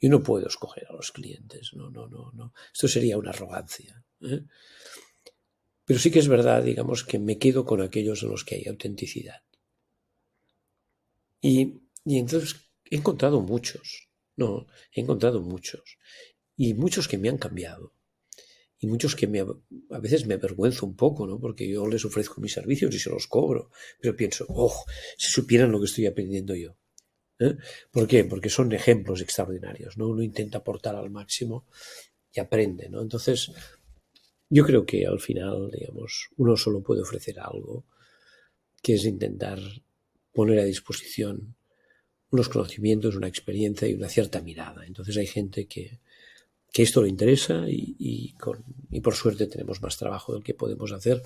Yo no puedo escoger a los clientes, no, no, no, no. Esto sería una arrogancia. ¿eh? Pero sí que es verdad, digamos, que me quedo con aquellos en los que hay autenticidad. Y, y entonces he encontrado muchos, no, he encontrado muchos. Y muchos que me han cambiado y muchos que me, a veces me avergüenzo un poco, ¿no? Porque yo les ofrezco mis servicios y se los cobro, pero pienso, oh, si supieran lo que estoy aprendiendo yo. ¿Eh? ¿Por qué? Porque son ejemplos extraordinarios, ¿no? Uno intenta aportar al máximo y aprende, ¿no? Entonces, yo creo que al final, digamos, uno solo puede ofrecer algo, que es intentar poner a disposición unos conocimientos, una experiencia y una cierta mirada. Entonces hay gente que, que esto le interesa y, y por suerte tenemos más trabajo del que podemos hacer.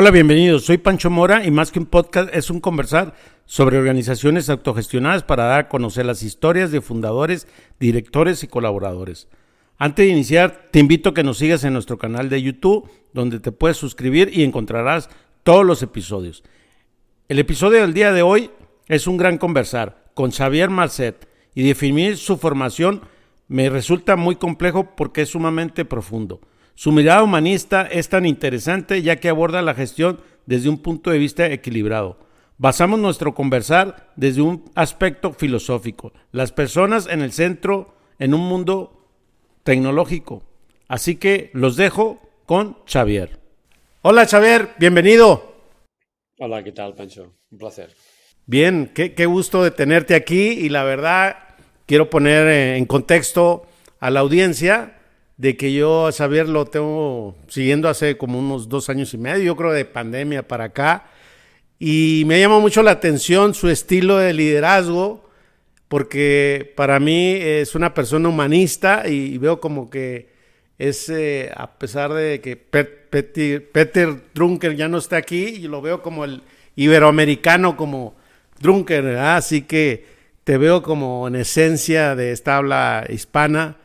Hola, bienvenidos. Soy Pancho Mora y más que un podcast es un conversar sobre organizaciones autogestionadas para dar a conocer las historias de fundadores, directores y colaboradores. Antes de iniciar, te invito a que nos sigas en nuestro canal de YouTube, donde te puedes suscribir y encontrarás todos los episodios. El episodio del día de hoy es un gran conversar con Xavier Marcet y definir su formación me resulta muy complejo porque es sumamente profundo. Su mirada humanista es tan interesante ya que aborda la gestión desde un punto de vista equilibrado. Basamos nuestro conversar desde un aspecto filosófico, las personas en el centro en un mundo tecnológico. Así que los dejo con Xavier. Hola Xavier, bienvenido. Hola, ¿qué tal, Pancho? Un placer. Bien, qué, qué gusto de tenerte aquí y la verdad quiero poner en contexto a la audiencia de que yo a tengo siguiendo hace como unos dos años y medio, yo creo de pandemia para acá, y me llama mucho la atención su estilo de liderazgo, porque para mí es una persona humanista y veo como que es, eh, a pesar de que Peter, Drunker ya no está aquí, y lo veo como el iberoamericano, como Drunker, así que te veo como en esencia de esta habla hispana,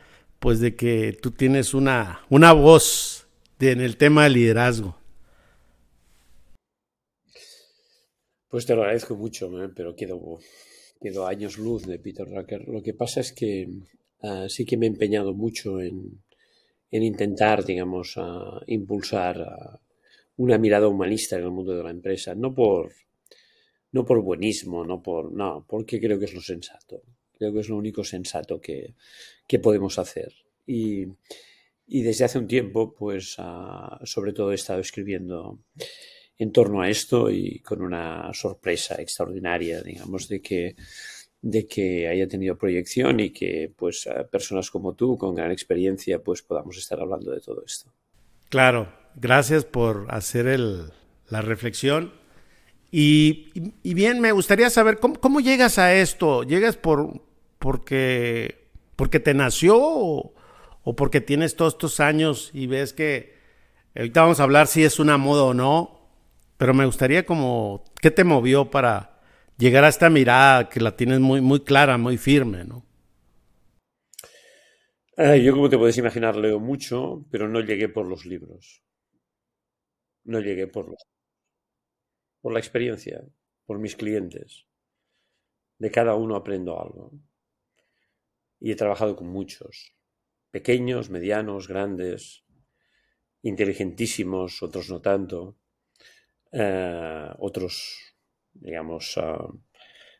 pues de que tú tienes una, una voz en el tema del liderazgo. Pues te lo agradezco mucho, pero quedo quedo años luz de Peter Drucker. Lo que pasa es que ah, sí que me he empeñado mucho en, intentar, digamos, impulsar una mirada humanista en el mundo de la empresa, no por, no por buenismo, no por, no, porque creo que es lo sensato. Creo que es lo único sensato que, podemos hacer. Y, desde hace un tiempo, pues, ah, sobre todo he estado escribiendo en torno a esto y con una sorpresa extraordinaria, digamos, de que de que haya tenido proyección y que pues personas como tú con gran experiencia pues podamos estar hablando de todo esto. Claro, gracias por hacer el, la reflexión. Y, bien, me gustaría saber ¿cómo, llegas a esto. ¿Llegas por porque porque te nació o, porque tienes todos estos años y ves que ahorita vamos a hablar si es una moda o no, pero me gustaría como, ¿qué te movió para llegar a esta mirada que la tienes muy, muy clara, muy firme, ¿no? yo, como te puedes imaginar, leo mucho, pero no llegué por los libros. No llegué por los, por la experiencia, por mis clientes. De cada uno aprendo algo. Y he trabajado con muchos, pequeños, medianos, grandes, inteligentísimos, otros no tanto. Eh, otros, digamos, ah,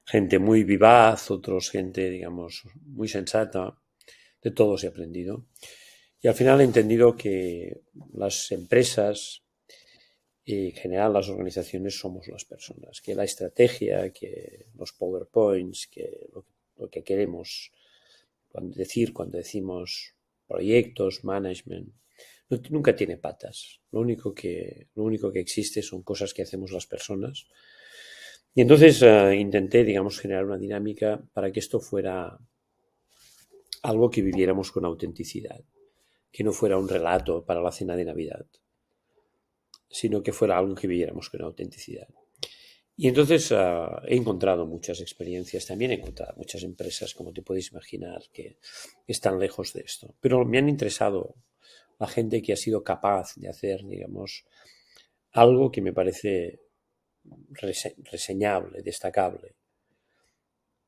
gente muy vivaz, otros gente, digamos, muy sensata. De todos he aprendido. Y al final he entendido que las empresas y en general las organizaciones somos las personas, que la estrategia, que los PowerPoints, que lo, que queremos decir cuando decimos proyectos, management, nunca tiene patas. Lo único, que, lo único que existe son cosas que hacemos las personas. Y entonces eh, intenté, digamos, generar una dinámica para que esto fuera algo que viviéramos con autenticidad, que no fuera un relato para la cena de Navidad, sino que fuera algo que viviéramos con autenticidad. Y entonces eh, he encontrado muchas experiencias, también he encontrado muchas empresas, como te puedes imaginar, que están lejos de esto. Pero me han interesado la gente que ha sido capaz de hacer, digamos, algo que me parece reseñable, destacable,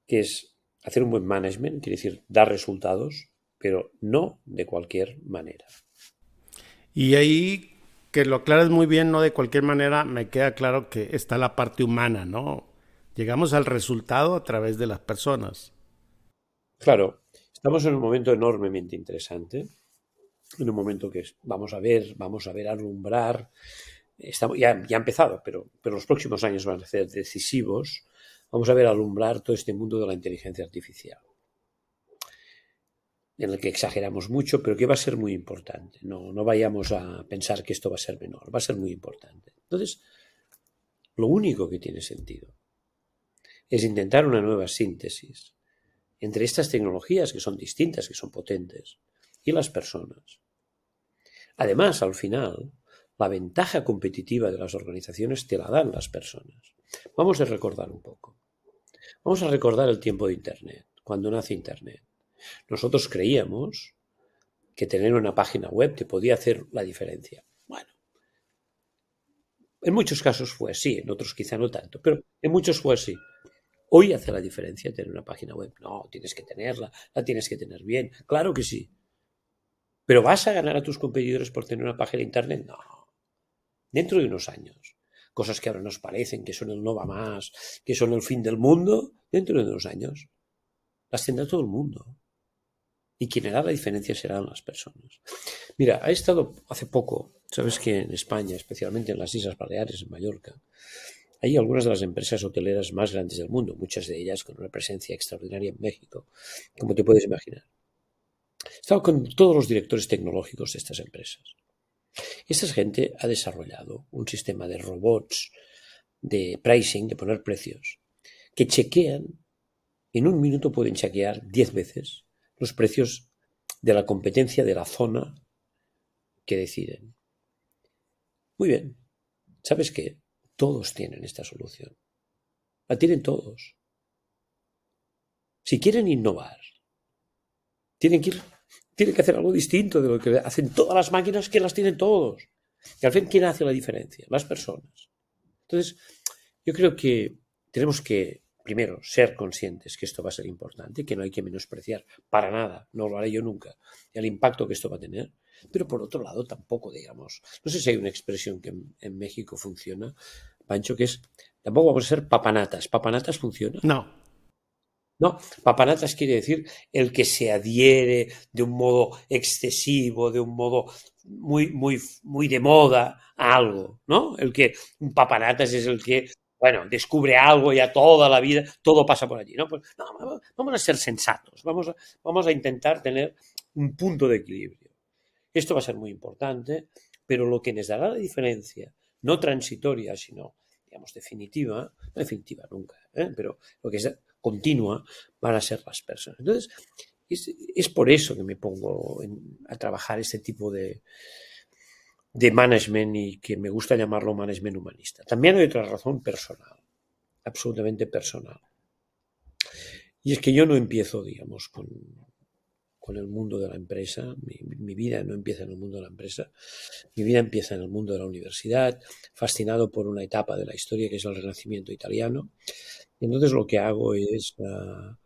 que es hacer un buen management, quiere decir dar resultados, pero no de cualquier manera. Y ahí, que lo aclaras muy bien, no de cualquier manera, me queda claro que está la parte humana, ¿no? Llegamos al resultado a través de las personas. Claro, estamos en un momento enormemente interesante, en un momento que vamos a ver, vamos a ver alumbrar, estamos, ya, ya ha empezado, pero, pero los próximos años van a ser decisivos, vamos a ver alumbrar todo este mundo de la inteligencia artificial, en el que exageramos mucho, pero que va a ser muy importante. No, no vayamos a pensar que esto va a ser menor, va a ser muy importante. Entonces, lo único que tiene sentido es intentar una nueva síntesis entre estas tecnologías que son distintas, que son potentes, y las personas. Además, al final, la ventaja competitiva de las organizaciones te la dan las personas. Vamos a recordar un poco. Vamos a recordar el tiempo de Internet, cuando nace Internet. Nosotros creíamos que tener una página web te podía hacer la diferencia. Bueno, en muchos casos fue así, en otros quizá no tanto, pero en muchos fue así. Hoy hace la diferencia tener una página web. No, tienes que tenerla, la tienes que tener bien. Claro que sí. Pero ¿vas a ganar a tus competidores por tener una página de Internet? No. Dentro de unos años. Cosas que ahora nos parecen que son el no va más, que son el fin del mundo, dentro de unos años las tendrá todo el mundo. Y quien hará la diferencia serán las personas. Mira, ha estado hace poco, sabes que en España, especialmente en las Islas Baleares, en Mallorca, hay algunas de las empresas hoteleras más grandes del mundo, muchas de ellas con una presencia extraordinaria en México, como te puedes imaginar. He estado con todos los directores tecnológicos de estas empresas. Esta gente ha desarrollado un sistema de robots de pricing, de poner precios, que chequean, en un minuto pueden chequear diez veces los precios de la competencia de la zona que deciden. Muy bien. ¿Sabes qué? Todos tienen esta solución. La tienen todos. Si quieren innovar, tienen que, tienen que hacer algo distinto de lo que hacen todas las máquinas que las tienen todos. Y al fin, ¿quién hace la diferencia? Las personas. Entonces, yo creo que tenemos que, primero, ser conscientes que esto va a ser importante, que no hay que menospreciar para nada, no lo haré yo nunca, el impacto que esto va a tener. Pero por otro lado, tampoco, digamos, no sé si hay una expresión que en, México funciona, Pancho, que es, tampoco vamos a ser papanatas. ¿Papanatas funciona? No. No, papanatas quiere decir el que se adhiere de un modo excesivo, de un modo muy, muy, muy de moda a algo, ¿no? El que un papanatas es el que, bueno, descubre algo ya toda la vida, todo pasa por allí, ¿no? Pues, no, vamos a ser sensatos, vamos a, intentar tener un punto de equilibrio. Esto va a ser muy importante, pero lo que nos dará la diferencia, no transitoria, sino, digamos, definitiva, no definitiva nunca, ¿eh? pero lo que es continua, van a ser las personas. Entonces, es, por eso que me pongo a trabajar este tipo de, de management y que me gusta llamarlo management humanista. También hay otra razón personal, absolutamente personal. Y es que yo no empiezo, digamos, con, el mundo de la empresa. Mi, vida no empieza en el mundo de la empresa. Mi vida empieza en el mundo de la universidad, fascinado por una etapa de la historia que es el Renacimiento italiano. Y entonces lo que hago es ah,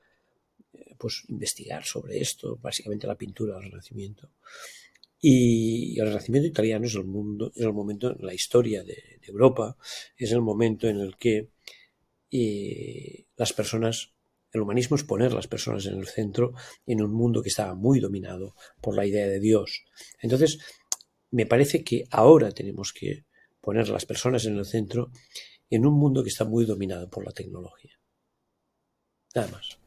pues investigar sobre esto, básicamente la pintura del Renacimiento. Y el Renacimiento italiano es el mundo, es el momento en la historia de, Europa, es el momento en el que eh, las personas el humanismo es poner las personas en el centro en un mundo que estaba muy dominado por la idea de Dios. Entonces, me parece que ahora tenemos que poner las personas en el centro en un mundo que está muy dominado por la tecnología. Nada más.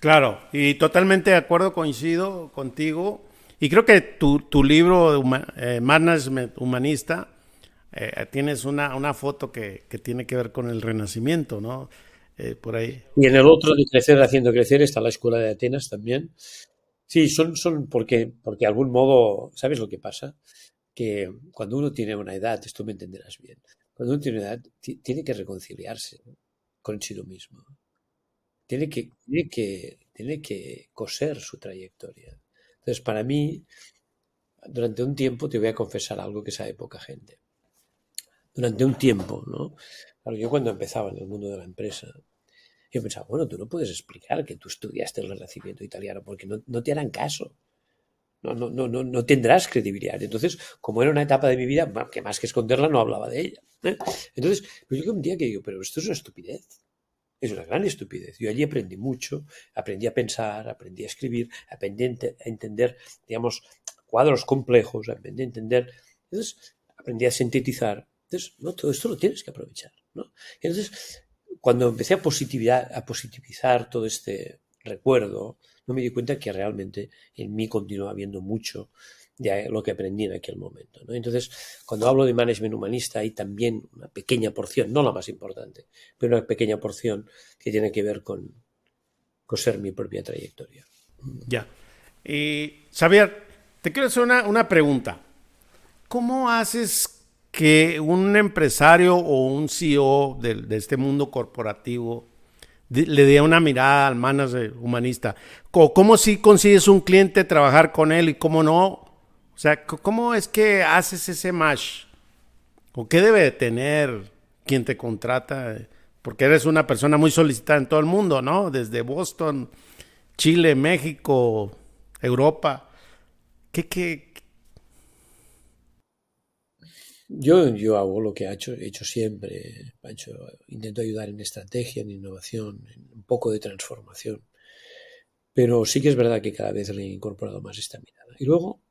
Claro, y totalmente de acuerdo, coincido contigo. Y creo que tu, tu libro, eh, Management Humanista, eh, tienes una, una foto que, que, tiene que ver con el renacimiento, ¿no? Eh, por ahí. Y en el otro de Crecer Haciendo Crecer está la Escuela de Atenas también. Sí, son, son porque, porque de algún modo, ¿sabes lo que pasa? Que cuando uno tiene una edad, esto me entenderás bien, cuando uno tiene una edad, tiene que reconciliarse con sí mismo. Tiene que, tiene que, tiene que coser su trayectoria. Entonces, para mí, durante un tiempo te voy a confesar algo que sabe poca gente. Durante un tiempo, ¿no? Claro, yo cuando empezaba en el mundo de la empresa, yo pensaba, bueno, tú no puedes explicar que tú estudiaste el Renacimiento italiano porque no, no te harán caso. No, no, no, no, no tendrás credibilidad. Entonces, como era una etapa de mi vida, que más que esconderla, no hablaba de ella. ¿eh? Entonces, pues yo un día que digo, pero esto es una estupidez. Es una gran estupidez. Yo allí aprendí mucho, aprendí a pensar, aprendí a escribir, aprendí a entender, digamos, cuadros complejos, aprendí a entender. Entonces, aprendí a sintetizar. Entonces, no, todo esto lo tienes que aprovechar. ¿no? Entonces, cuando empecé a, a positivizar todo este recuerdo, no me di cuenta que realmente en mí continuaba habiendo mucho de lo que aprendí en aquel momento. Entonces, cuando hablo de management humanista, hay también una pequeña porción, no la más importante, pero una pequeña porción que tiene que ver con, con ser mi propia trayectoria. Ya. Y, Xavier, te quiero hacer una, una pregunta. ¿Cómo haces que un empresario o un CEO de, de este mundo corporativo le dé una mirada al manager humanista. ¿Cómo, si consigues un cliente trabajar con él y cómo no? O sea, ¿cómo es que haces ese match? ¿O qué debe tener quien te contrata? Porque eres una persona muy solicitada en todo el mundo, ¿no? Desde Boston, Chile, México, Europa. ¿Qué, qué, yo, yo hago lo que he hecho, he hecho siempre, Pancho. Intento ayudar en estrategia, en innovación, en un poco de transformación. Pero sí que es verdad que cada vez le he incorporado más esta mirada. Y luego,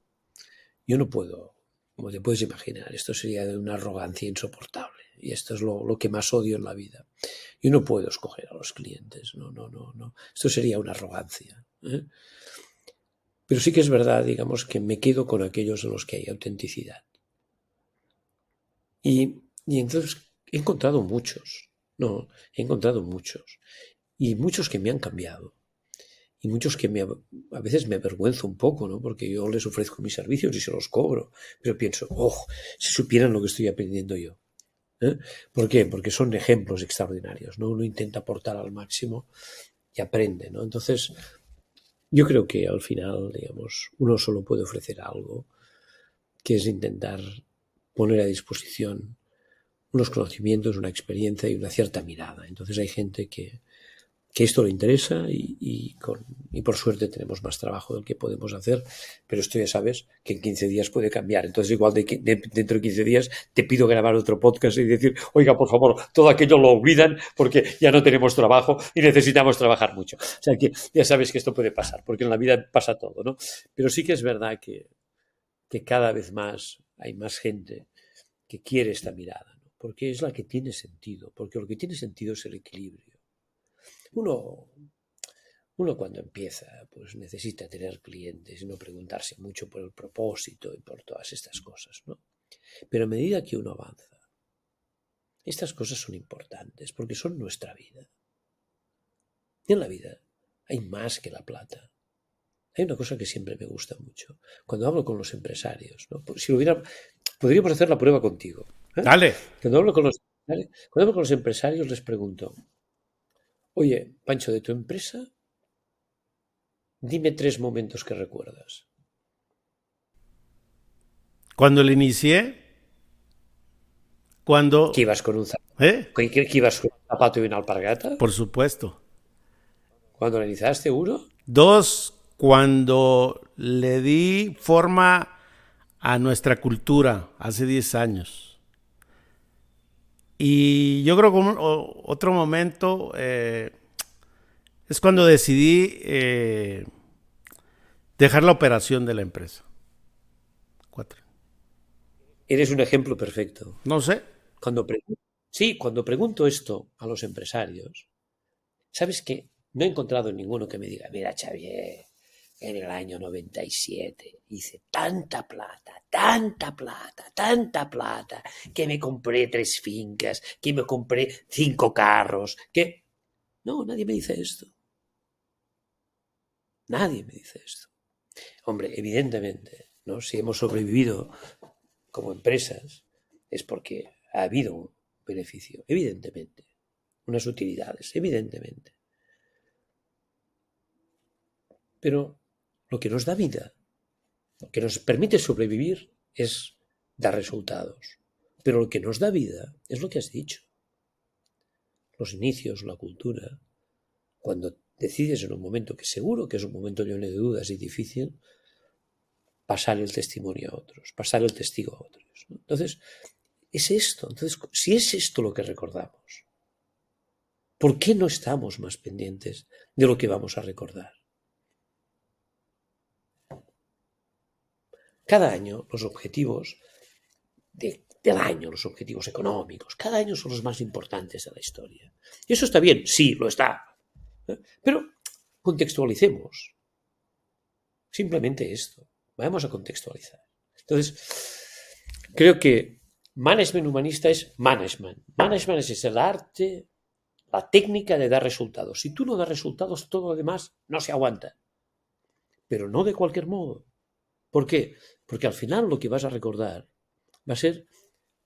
yo no puedo, como te puedes imaginar, esto sería de una arrogancia insoportable. Y esto es lo, que más odio en la vida. Yo no puedo escoger a los clientes. No, no, no, no. Esto sería una arrogancia. ¿eh? Pero sí que es verdad, digamos, que me quedo con aquellos en los que hay autenticidad. Y, entonces he encontrado muchos, no, he encontrado muchos. Y muchos que me han cambiado. Y muchos que me, a veces me avergüenzo un poco, ¿no? Porque yo les ofrezco mis servicios y se los cobro. Pero pienso, oh, si supieran lo que estoy aprendiendo yo. ¿eh? ¿Por qué? Porque son ejemplos extraordinarios, ¿no? Uno intenta aportar al máximo y aprende, ¿no? Entonces, yo creo que al final, digamos, uno solo puede ofrecer algo, que es intentar poner a disposición unos conocimientos, una experiencia y una cierta mirada. Entonces hay gente que, que esto le interesa y, y, con, y, por suerte tenemos más trabajo del que podemos hacer, pero esto ya sabes que en 15 días puede cambiar. Entonces igual de, de, dentro de 15 días te pido grabar otro podcast y decir, oiga, por favor, todo aquello lo olvidan porque ya no tenemos trabajo y necesitamos trabajar mucho. O sea que ya sabes que esto puede pasar, porque en la vida pasa todo, ¿no? Pero sí que es verdad que, que cada vez más hay más gente que quiere esta mirada, ¿no? porque es la que tiene sentido, porque lo que tiene sentido es el equilibrio. Uno, uno cuando empieza, pues necesita tener clientes y no preguntarse mucho por el propósito y por todas estas cosas, ¿no? Pero a medida que uno avanza, estas cosas son importantes porque son nuestra vida. Y en la vida hay más que la plata. Hay una cosa que siempre me gusta mucho. Cuando hablo con los empresarios, ¿no? si lo hubiera, podríamos hacer la prueba contigo. ¿eh? Dale. Cuando hablo, con los, cuando hablo con los empresarios les pregunto, oye, Pancho, de tu empresa, dime tres momentos que recuerdas. Cuando le inicié, cuando... ¿Que ibas con un zapato, ¿Eh? ¿Que, ibas con un zapato y una alpargata? Por supuesto. ¿Cuando le iniciaste uno? Dos, cuando le di forma a nuestra cultura hace 10 años. Y yo creo que otro momento eh, es cuando decidí eh, dejar la operación de la empresa. Cuatro. Eres un ejemplo perfecto. No sé. Cuando sí, cuando pregunto esto a los empresarios, ¿sabes qué? No he encontrado ninguno que me diga, mira, Xavier, en el año 97. Hice tanta plata, tanta plata, tanta plata, que me compré tres fincas, que me compré cinco carros, que... No, nadie me dice esto. Nadie me dice esto. Hombre, evidentemente, ¿no? si hemos sobrevivido como empresas, es porque ha habido un beneficio, evidentemente. Unas utilidades, evidentemente. Pero lo que nos da vida Lo que nos permite sobrevivir es dar resultados. Pero lo que nos da vida es lo que has dicho. Los inicios, la cultura. Cuando decides en un momento que seguro que es un momento lleno de dudas y difícil, pasar el testimonio a otros, pasar el testigo a otros. Entonces, es esto. Entonces, si es esto lo que recordamos, ¿por qué no estamos más pendientes de lo que vamos a recordar? Cada año los objetivos del año, los objetivos económicos, cada año son los más importantes de la historia. Y eso está bien, sí, lo está. ¿eh? Pero contextualicemos. Simplemente esto. Vamos a contextualizar. Entonces, creo que management humanista es management. Management es el arte, la técnica de dar resultados. Si tú no das resultados, todo lo demás no se aguanta. Pero no de cualquier modo. ¿Por qué? Porque al final lo que vas a recordar va a ser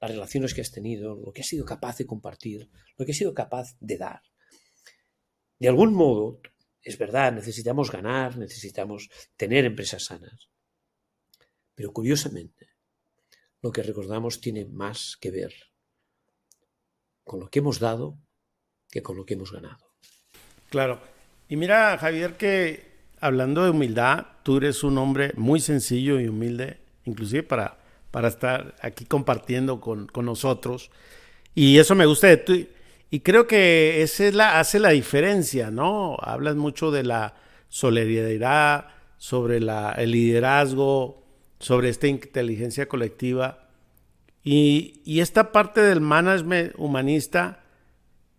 las relaciones que has tenido, lo que has sido capaz de compartir, lo que has sido capaz de dar. De algún modo, es verdad, necesitamos ganar, necesitamos tener empresas sanas. Pero curiosamente, lo que recordamos tiene más que ver con lo que hemos dado que con lo que hemos ganado. Claro. Y mira, Javier, que hablando de humildad, tú eres un hombre muy sencillo y humilde, inclusive para, para estar aquí compartiendo con, con nosotros. Y eso me gusta de ti. Y creo que esa la, hace la diferencia, ¿no? Hablas mucho de la solidaridad, sobre la, el liderazgo, sobre esta inteligencia colectiva. Y, y, esta parte del management humanista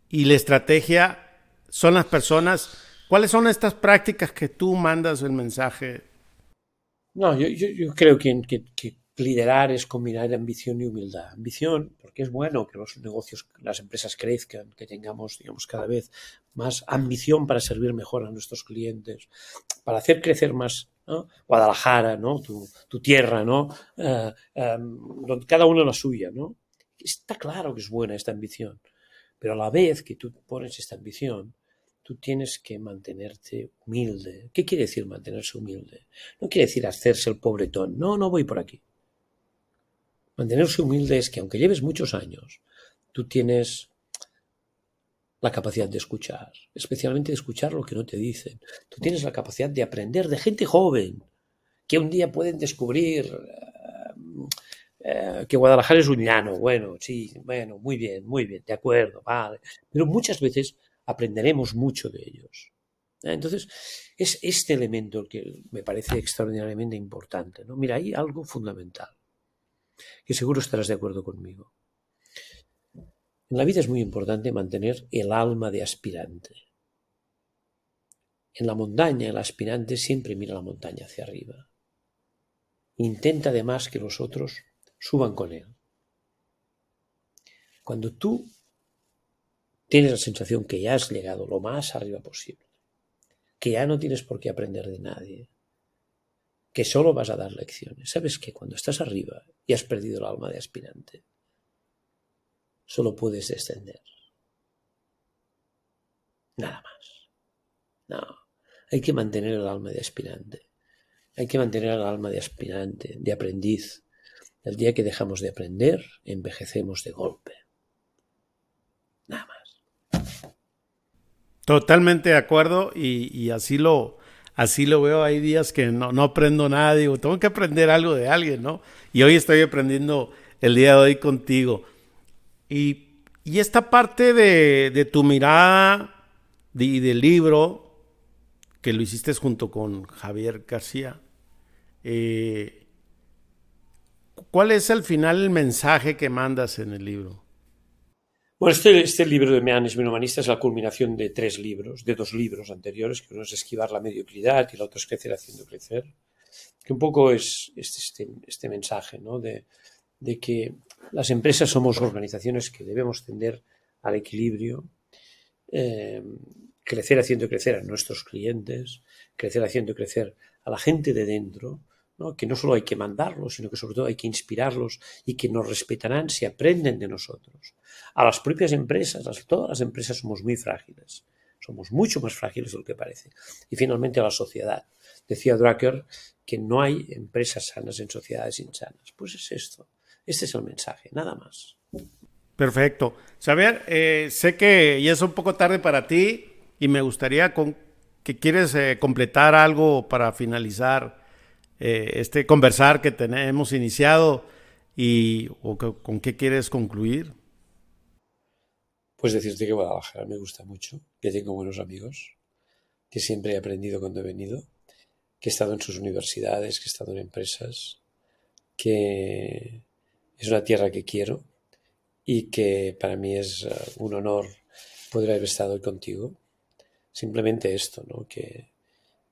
y la estrategia son las personas. ¿Cuáles son estas prácticas que tú mandas el mensaje? No, yo, creo que, liderar es combinar ambición y humildad. Ambición, porque es bueno que los negocios, las empresas crezcan, que tengamos, digamos, cada vez más ambición para servir mejor a nuestros clientes, para hacer crecer más ¿no? Guadalajara, ¿no? Tu, tierra, ¿no? Uh, um, cada uno la suya, ¿no? Está claro que es buena esta ambición, pero a la vez que tú pones esta ambición, tú tienes que mantenerte humilde. ¿Qué quiere decir mantenerse humilde? No quiere decir hacerse el pobretón. No, no voy por aquí. Mantenerse humilde es que aunque lleves muchos años, tú tienes la capacidad de escuchar, especialmente de escuchar lo que no te dicen. Tú tienes la capacidad de aprender de gente joven, que un día pueden descubrir eh, eh, que Guadalajara es un llano. Bueno, sí, bueno, muy bien, muy bien, de acuerdo, vale. Pero muchas veces aprenderemos mucho de ellos. ¿Eh? Entonces, es este elemento el que me parece extraordinariamente importante. ¿no? Mira, hay algo fundamental, que seguro estarás de acuerdo conmigo. En la vida es muy importante mantener el alma de aspirante. En la montaña, el aspirante siempre mira la montaña hacia arriba. Intenta además que los otros suban con él. Cuando tú tienes la sensación que ya has llegado lo más arriba posible, que ya no tienes por qué aprender de nadie, que solo vas a dar lecciones, sabes que cuando estás arriba y has perdido el alma de aspirante, solo puedes descender. Nada más. No, hay que mantener el alma de aspirante. Hay que mantener el alma de aspirante, de aprendiz. El día que dejamos de aprender, envejecemos de golpe. Nada más. Totalmente de acuerdo y, así lo, así lo veo. Hay días que no, no aprendo nada, digo, tengo que aprender algo de alguien, ¿no? Y hoy estoy aprendiendo el día de hoy contigo. Y, y esta parte de, de tu mirada y de, del libro, que lo hiciste junto con Javier García, eh, ¿cuál es al final el mensaje que mandas en el libro? Bueno, este, este libro de Management Humanista es la culminación de tres libros, de dos libros anteriores, que uno es Esquivar la mediocridad y el otro es Crecer haciendo crecer, que un poco es este, este mensaje, ¿no? De, de que las empresas somos organizaciones que debemos tender al equilibrio, eh, crecer haciendo crecer a nuestros clientes, crecer haciendo crecer a la gente de dentro, ¿no? que no solo hay que mandarlos, sino que sobre todo hay que inspirarlos y que nos respetarán si aprenden de nosotros. A las propias empresas, a todas las empresas somos muy frágiles, somos mucho más frágiles de lo que parece. Y finalmente a la sociedad. Decía Drucker que no hay empresas sanas en sociedades insanas. Pues es esto. Este es el mensaje, nada más. Perfecto. Xavier, eh, sé que ya es un poco tarde para ti y me gustaría que quieres eh, completar algo para finalizar eh, este conversar que tenemos iniciado y con qué quieres concluir. Pues decirte que Guadalajara me gusta mucho, que tengo buenos amigos, que siempre he aprendido cuando he venido, que he estado en sus universidades, que he estado en empresas, que es una tierra que quiero y que para mí es uh, un honor poder haber estado contigo. Simplemente esto, ¿no? Que,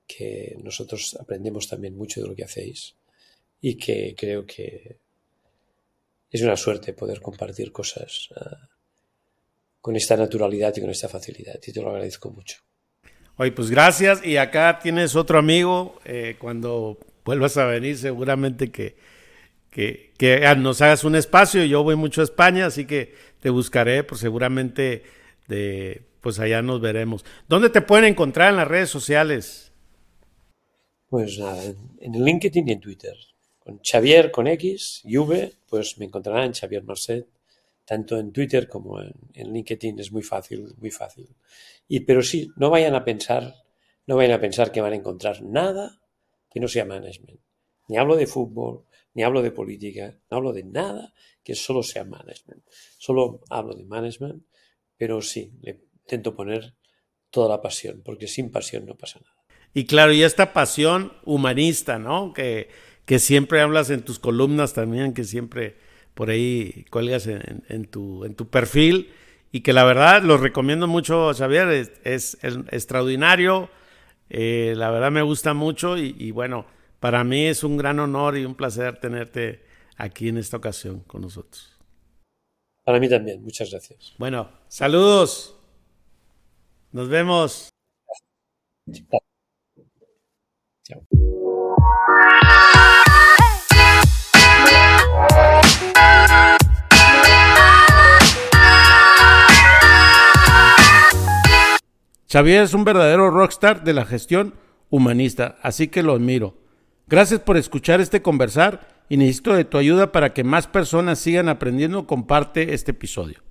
que nosotros aprendemos también mucho de lo que hacéis y que creo que es una suerte poder compartir cosas uh, con esta naturalidad y con esta facilidad y te lo agradezco mucho. Oye, pues gracias y acá tienes otro amigo, eh, cuando vuelvas a venir seguramente que que, nos hagas un espacio. Yo voy mucho a España, así que te buscaré, pues seguramente de, pues allá nos veremos. ¿Dónde te pueden encontrar en las redes sociales? Pues nada, en LinkedIn y en Twitter. Con Xavier con X y V, pues me encontrarán en Xavier Marcet, tanto en Twitter como en, en, LinkedIn. Es muy fácil, muy fácil. Y pero sí, no vayan a pensar, no vayan a pensar que van a encontrar nada que no sea management. Ni hablo de fútbol, ni hablo de política, no hablo de nada que solo sea management. Solo hablo de management, pero sí, le intento poner toda la pasión, porque sin pasión no pasa nada. Y claro, y esta pasión humanista, ¿no? Que, que siempre hablas en tus columnas también, que siempre por ahí cuelgas en, tu, en tu perfil y que la verdad lo recomiendo mucho, Xavier, es, es, extraordinario, eh, la verdad me gusta mucho y bueno, para mí es un gran honor y un placer tenerte aquí en esta ocasión con nosotros. Para mí también, muchas gracias. Bueno, saludos. Nos vemos. Xavier es un verdadero rockstar de la gestión humanista, así que lo admiro. Gracias por escuchar este conversar y necesito de tu ayuda para que más personas sigan aprendiendo. Comparte este episodio.